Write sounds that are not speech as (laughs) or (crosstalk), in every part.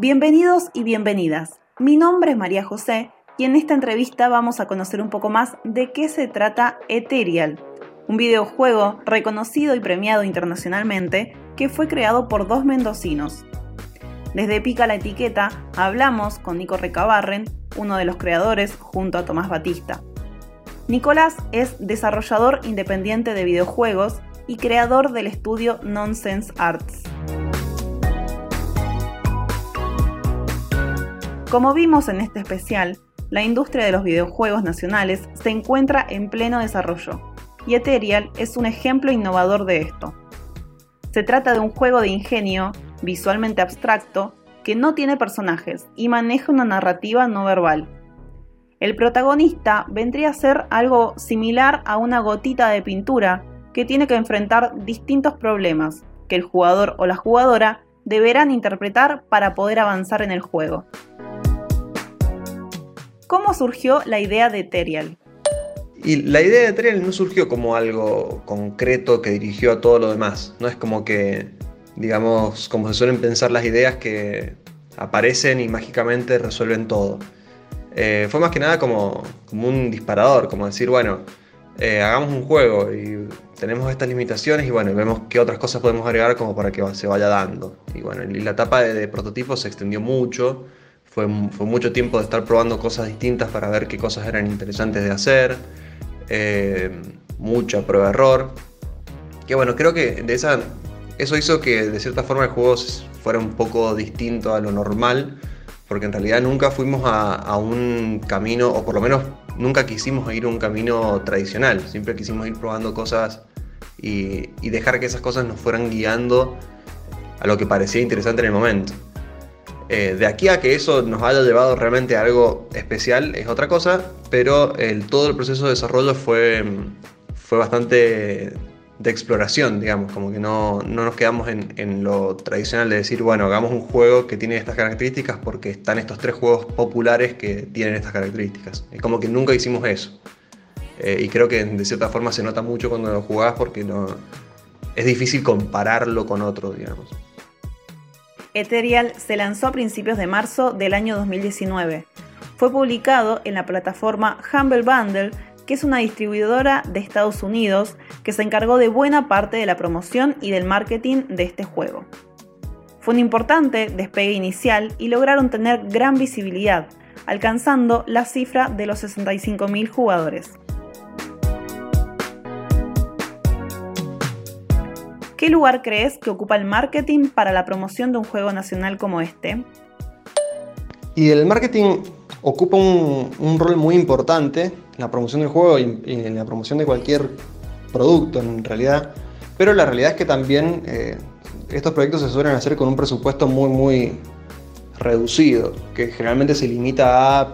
Bienvenidos y bienvenidas. Mi nombre es María José y en esta entrevista vamos a conocer un poco más de qué se trata Ethereal, un videojuego reconocido y premiado internacionalmente que fue creado por dos mendocinos. Desde Pica la Etiqueta hablamos con Nico Recabarren, uno de los creadores, junto a Tomás Batista. Nicolás es desarrollador independiente de videojuegos y creador del estudio Nonsense Arts. Como vimos en este especial, la industria de los videojuegos nacionales se encuentra en pleno desarrollo, y Ethereal es un ejemplo innovador de esto. Se trata de un juego de ingenio visualmente abstracto que no tiene personajes y maneja una narrativa no verbal. El protagonista vendría a ser algo similar a una gotita de pintura que tiene que enfrentar distintos problemas que el jugador o la jugadora deberán interpretar para poder avanzar en el juego. ¿Cómo surgió la idea de Ethereal? Y la idea de Ethereal no surgió como algo concreto que dirigió a todo lo demás. No es como que, digamos, como se suelen pensar las ideas que aparecen y mágicamente resuelven todo. Eh, fue más que nada como un disparador, como decir, bueno, eh, hagamos un juego y tenemos estas limitaciones y bueno, vemos qué otras cosas podemos agregar como para que se vaya dando. Y bueno, la etapa de, de prototipo se extendió mucho fue, mucho tiempo de estar probando cosas distintas para ver qué cosas eran interesantes de hacer. Eh, mucha prueba-error. Que bueno, creo que de esa, eso hizo que de cierta forma el juego fuera un poco distinto a lo normal. Porque en realidad nunca fuimos a, un camino, o por lo menos nunca quisimos ir un camino tradicional. Siempre quisimos ir probando cosas y, dejar que esas cosas nos fueran guiando a lo que parecía interesante en el momento. Eh, de aquí a que eso nos haya llevado realmente a algo especial es otra cosa, pero todo el proceso de desarrollo fue, fue bastante de exploración, digamos, como que no, nos quedamos en, lo tradicional de decir, bueno, hagamos un juego que tiene estas características porque están estos tres juegos populares que tienen estas características. Es como que nunca hicimos eso. Eh, y creo que de cierta forma se nota mucho cuando lo jugás porque no, es difícil compararlo con otro, digamos. Ethereal se lanzó a principios de marzo del año 2019. Fue publicado en la plataforma Humble Bundle, que es una distribuidora de Estados Unidos que se encargó de buena parte de la promoción y del marketing de este juego. Fue un importante despegue inicial y lograron tener gran visibilidad, alcanzando la cifra de los 65.000 jugadores. ¿Qué lugar crees que ocupa el marketing para la promoción de un juego nacional como este? Y el marketing ocupa un, rol muy importante en la promoción del juego y, en la promoción de cualquier producto en realidad, pero la realidad es que también eh, estos proyectos se suelen hacer con un presupuesto muy muy reducido, que generalmente se limita a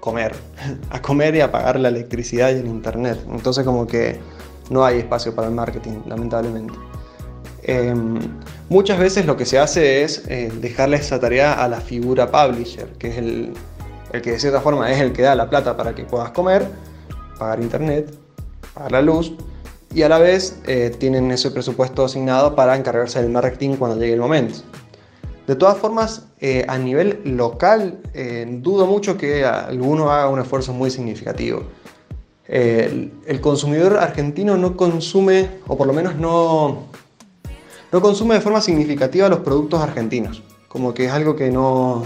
comer, (laughs) a comer y a pagar la electricidad y el internet. Entonces como que no hay espacio para el marketing, lamentablemente. Em, muchas veces lo que se hace es eh, dejarle esa tarea a la figura publisher, que es el, que de cierta forma es el que da la plata para que puedas comer, pagar internet, pagar la luz, y a la vez eh, tienen ese presupuesto asignado para encargarse del marketing cuando llegue el momento. De todas formas, eh, a nivel local, dudo mucho que alguno haga un esfuerzo muy significativo. el consumidor argentino no consume, o por lo menos no, no consume de forma significativa los productos argentinos. Como que es algo que no,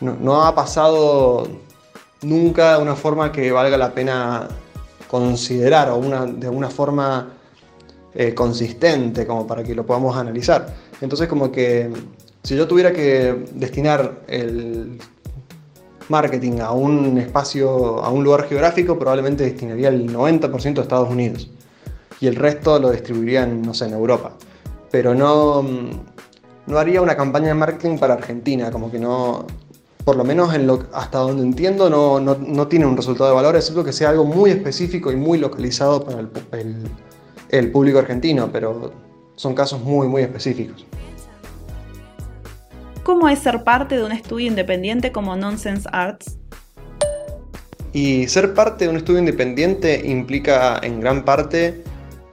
no, ha pasado nunca de una forma que valga la pena considerar o una, de una forma eh, consistente como para que lo podamos analizar. Entonces como que si yo tuviera que destinar el marketing a un espacio, a un lugar geográfico, probablemente destinaría el 90% a Estados Unidos y el resto lo distribuiría en, no sé, en Europa pero no, no haría una campaña de marketing para Argentina, como que no, por lo menos en lo, hasta donde entiendo, no, no, tiene un resultado de valor, excepto que sea algo muy específico y muy localizado para el, el, público argentino, pero son casos muy, muy específicos. ¿Cómo es ser parte de un estudio independiente como Nonsense Arts? Y ser parte de un estudio independiente implica en gran parte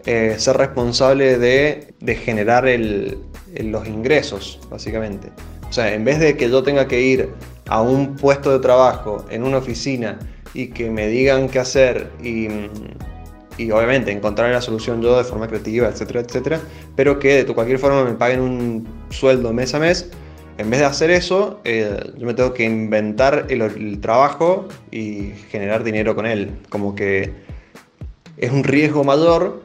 eh, ser responsable de, generar los ingresos, básicamente. O sea, en vez de que yo tenga que ir a un puesto de trabajo en una oficina y que me digan qué hacer y, obviamente encontrar la solución yo de forma creativa, etcétera, etcétera, pero que de cualquier forma me paguen un sueldo mes a mes, en vez de hacer eso, eh, yo me tengo que inventar el, trabajo y generar dinero con él. Como que es un riesgo mayor,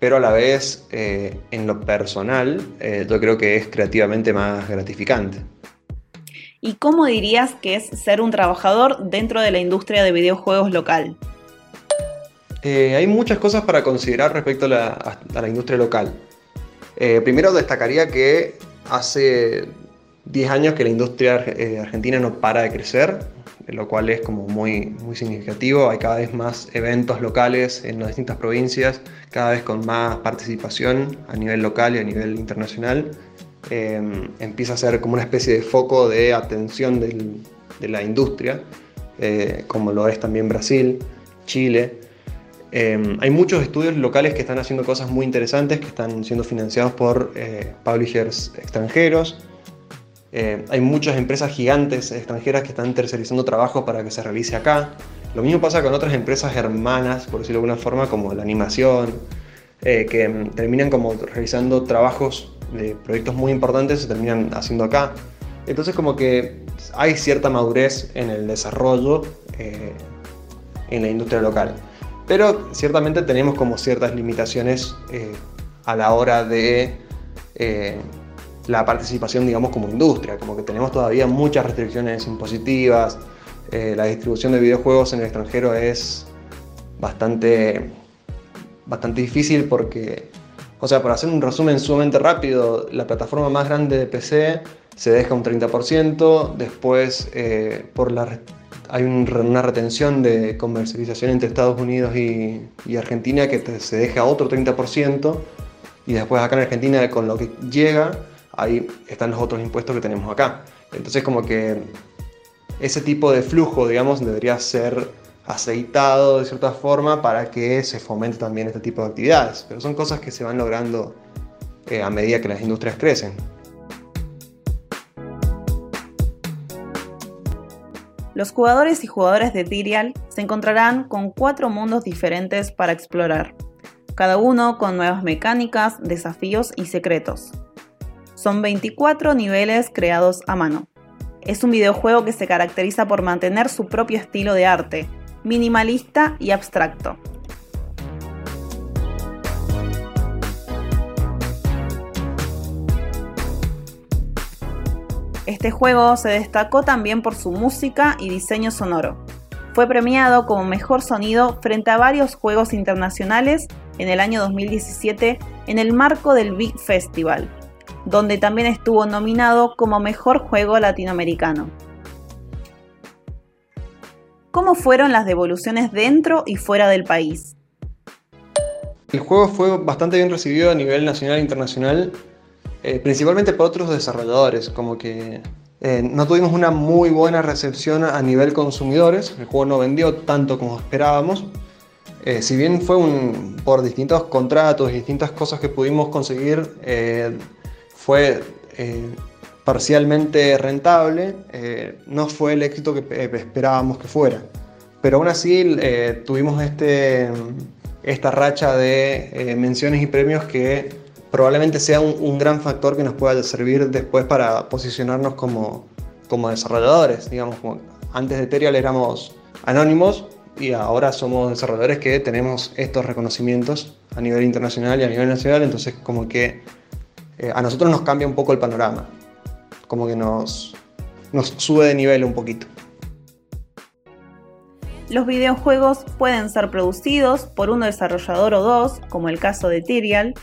pero a la vez eh, en lo personal eh, yo creo que es creativamente más gratificante. ¿Y cómo dirías que es ser un trabajador dentro de la industria de videojuegos local? hay muchas cosas para considerar respecto a la industria local. primero destacaría que hace 10 años que la industria eh, argentina no para de crecer, lo cual es como muy, muy significativo. Hay cada vez más eventos locales en las distintas provincias, cada vez con más participación a nivel local y a nivel internacional. Em, empieza a ser como una especie de foco de atención de la industria, eh, como lo es también Brasil, Chile. Em, hay muchos estudios locales que están haciendo cosas muy interesantes, que están siendo financiados por eh, publishers extranjeros. Eh, hay muchas empresas gigantes extranjeras que están tercerizando trabajo para que se realice acá. Lo mismo pasa con otras empresas hermanas, por decirlo de alguna forma, como la animación, eh, que terminan como realizando trabajos de proyectos muy importantes se terminan haciendo acá. Entonces como que hay cierta madurez en el desarrollo eh, en la industria local. Pero ciertamente tenemos como ciertas limitaciones a la hora de la participación, digamos, como industria, como que tenemos todavía muchas restricciones impositivas, eh, la distribución de videojuegos en el extranjero es bastante, bastante difícil porque, o sea, para hacer un resumen sumamente rápido, la plataforma más grande de PC se deja un 30%, después eh, por la, hay una retención de comercialización entre Estados Unidos y, Argentina que se deja otro 30%, y después acá en Argentina con lo que llega ahí están los otros impuestos que tenemos acá. Entonces como que ese tipo de flujo, digamos, debería ser aceitado de cierta forma para que se fomente también este tipo de actividades. Pero son cosas que se van logrando eh, a medida que las industrias crecen. Los jugadores y jugadores de Tyrial se encontrarán con cuatro mundos diferentes para explorar, cada uno con nuevas mecánicas, desafíos y secretos. Son 24 niveles creados a mano. Es un videojuego que se caracteriza por mantener su propio estilo de arte, minimalista y abstracto. Este juego se destacó también por su música y diseño sonoro. Fue premiado como mejor sonido frente a varios juegos internacionales en el año 2017 en el marco del Big Festival, donde también estuvo nominado como Mejor Juego Latinoamericano. ¿Cómo fueron las devoluciones dentro y fuera del país? El juego fue bastante bien recibido a nivel nacional e internacional, eh, principalmente por otros desarrolladores, como que eh, no tuvimos una muy buena recepción a nivel consumidores, el juego no vendió tanto como esperábamos, eh, si bien fue un, por distintos contratos y distintas cosas que pudimos conseguir, fue parcialmente rentable, eh, no fue el éxito que eh, esperábamos que fuera. Pero aún así tuvimos este, esta racha de menciones y premios que probablemente sea un, gran factor que nos pueda servir después para posicionarnos como, como desarrolladores. Digamos, antes de Terial éramos anónimos y ahora somos desarrolladores que tenemos estos reconocimientos a nivel internacional y a nivel nacional, entonces como que eh, a nosotros nos cambia un poco el panorama, como que nos, nos sube de nivel un poquito. Los videojuegos pueden ser producidos por un desarrollador o dos, como el caso de Tyrial,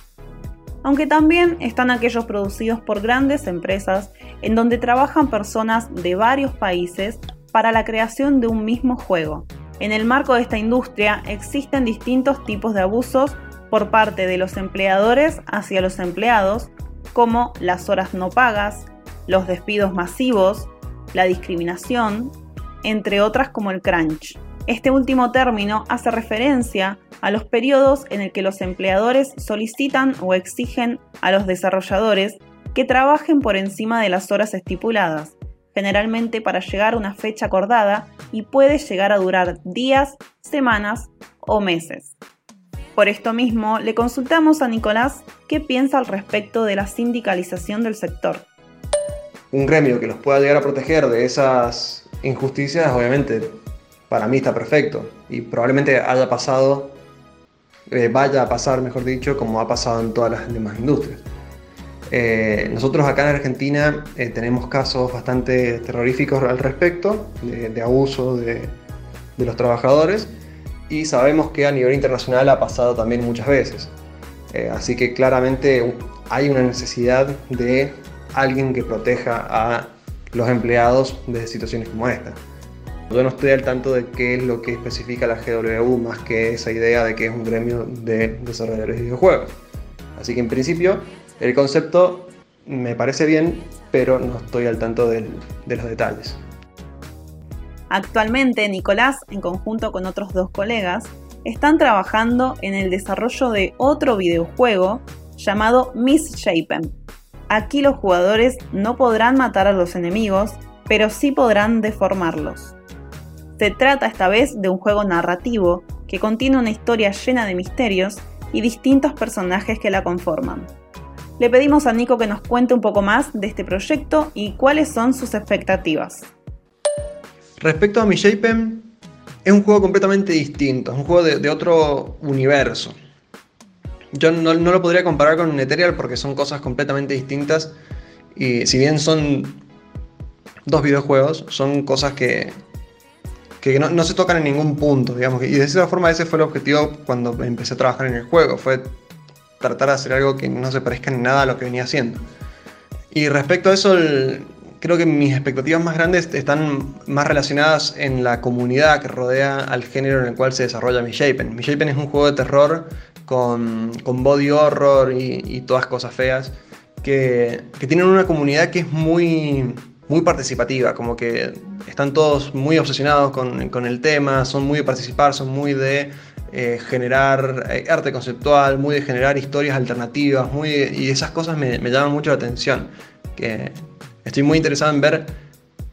aunque también están aquellos producidos por grandes empresas en donde trabajan personas de varios países para la creación de un mismo juego. En el marco de esta industria existen distintos tipos de abusos por parte de los empleadores hacia los empleados, como las horas no pagas, los despidos masivos, la discriminación, entre otras como el crunch. Este último término hace referencia a los periodos en el que los empleadores solicitan o exigen a los desarrolladores que trabajen por encima de las horas estipuladas, generalmente para llegar a una fecha acordada y puede llegar a durar días, semanas o meses. Por esto mismo, le consultamos a Nicolás qué piensa al respecto de la sindicalización del sector. Un gremio que los pueda llegar a proteger de esas injusticias, obviamente, para mí está perfecto y probablemente haya pasado, eh, vaya a pasar, mejor dicho, como ha pasado en todas las demás industrias. Eh, nosotros acá en Argentina eh, tenemos casos bastante terroríficos al respecto, de, abuso de, los trabajadores, y sabemos que a nivel internacional ha pasado también muchas veces. Eh, así que claramente hay una necesidad de alguien que proteja a los empleados de situaciones como esta. Yo no estoy al tanto de qué es lo que especifica la GWU más que esa idea de que es un gremio de desarrolladores de videojuegos. Así que en principio el concepto me parece bien, pero no estoy al tanto de los detalles. Actualmente, Nicolás, en conjunto con otros dos colegas, están trabajando en el desarrollo de otro videojuego llamado Misshapen. Aquí los jugadores no podrán matar a los enemigos, pero sí podrán deformarlos. Se trata esta vez de un juego narrativo que contiene una historia llena de misterios y distintos personajes que la conforman le pedimos a Nico que nos cuente un poco más de este proyecto y cuáles son sus expectativas. Respecto a Mi Shapen, es un juego completamente distinto, es un juego de, otro universo. Yo no, lo podría comparar con Ethereal porque son cosas completamente distintas y si bien son dos videojuegos, son cosas que, que no, no, se tocan en ningún punto, digamos. Y de esa forma ese fue el objetivo cuando empecé a trabajar en el juego, fue tratar de hacer algo que no se parezca en nada a lo que venía haciendo. Y respecto a eso, creo que mis expectativas más grandes están más relacionadas en la comunidad que rodea al género en el cual se desarrolla Mishapen. Mishapen es un juego de terror con, con body horror y, todas cosas feas que, que, tienen una comunidad que es muy, muy participativa, como que están todos muy obsesionados con, con el tema, son muy de participar, son muy de eh, generar eh, arte conceptual, muy de generar historias alternativas, muy y esas cosas me, llaman mucho la atención. Que estoy muy interesado en ver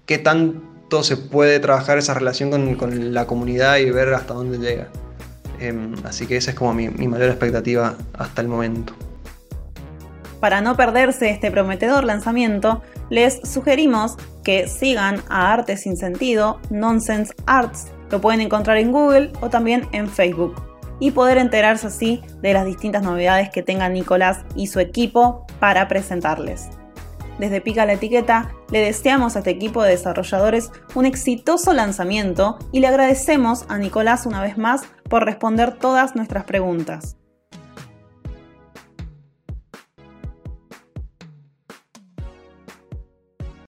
qué tanto se puede trabajar esa relación con, la comunidad y ver hasta dónde llega. Em, así que esa es como mi, mayor expectativa hasta el momento. Para no perderse este prometedor lanzamiento, les sugerimos que sigan a Arte Sin Sentido, Nonsense Arts, lo pueden encontrar en Google o también en Facebook y poder enterarse así de las distintas novedades que tenga Nicolás y su equipo para presentarles. Desde Pica la Etiqueta le deseamos a este equipo de desarrolladores un exitoso lanzamiento y le agradecemos a Nicolás una vez más por responder todas nuestras preguntas.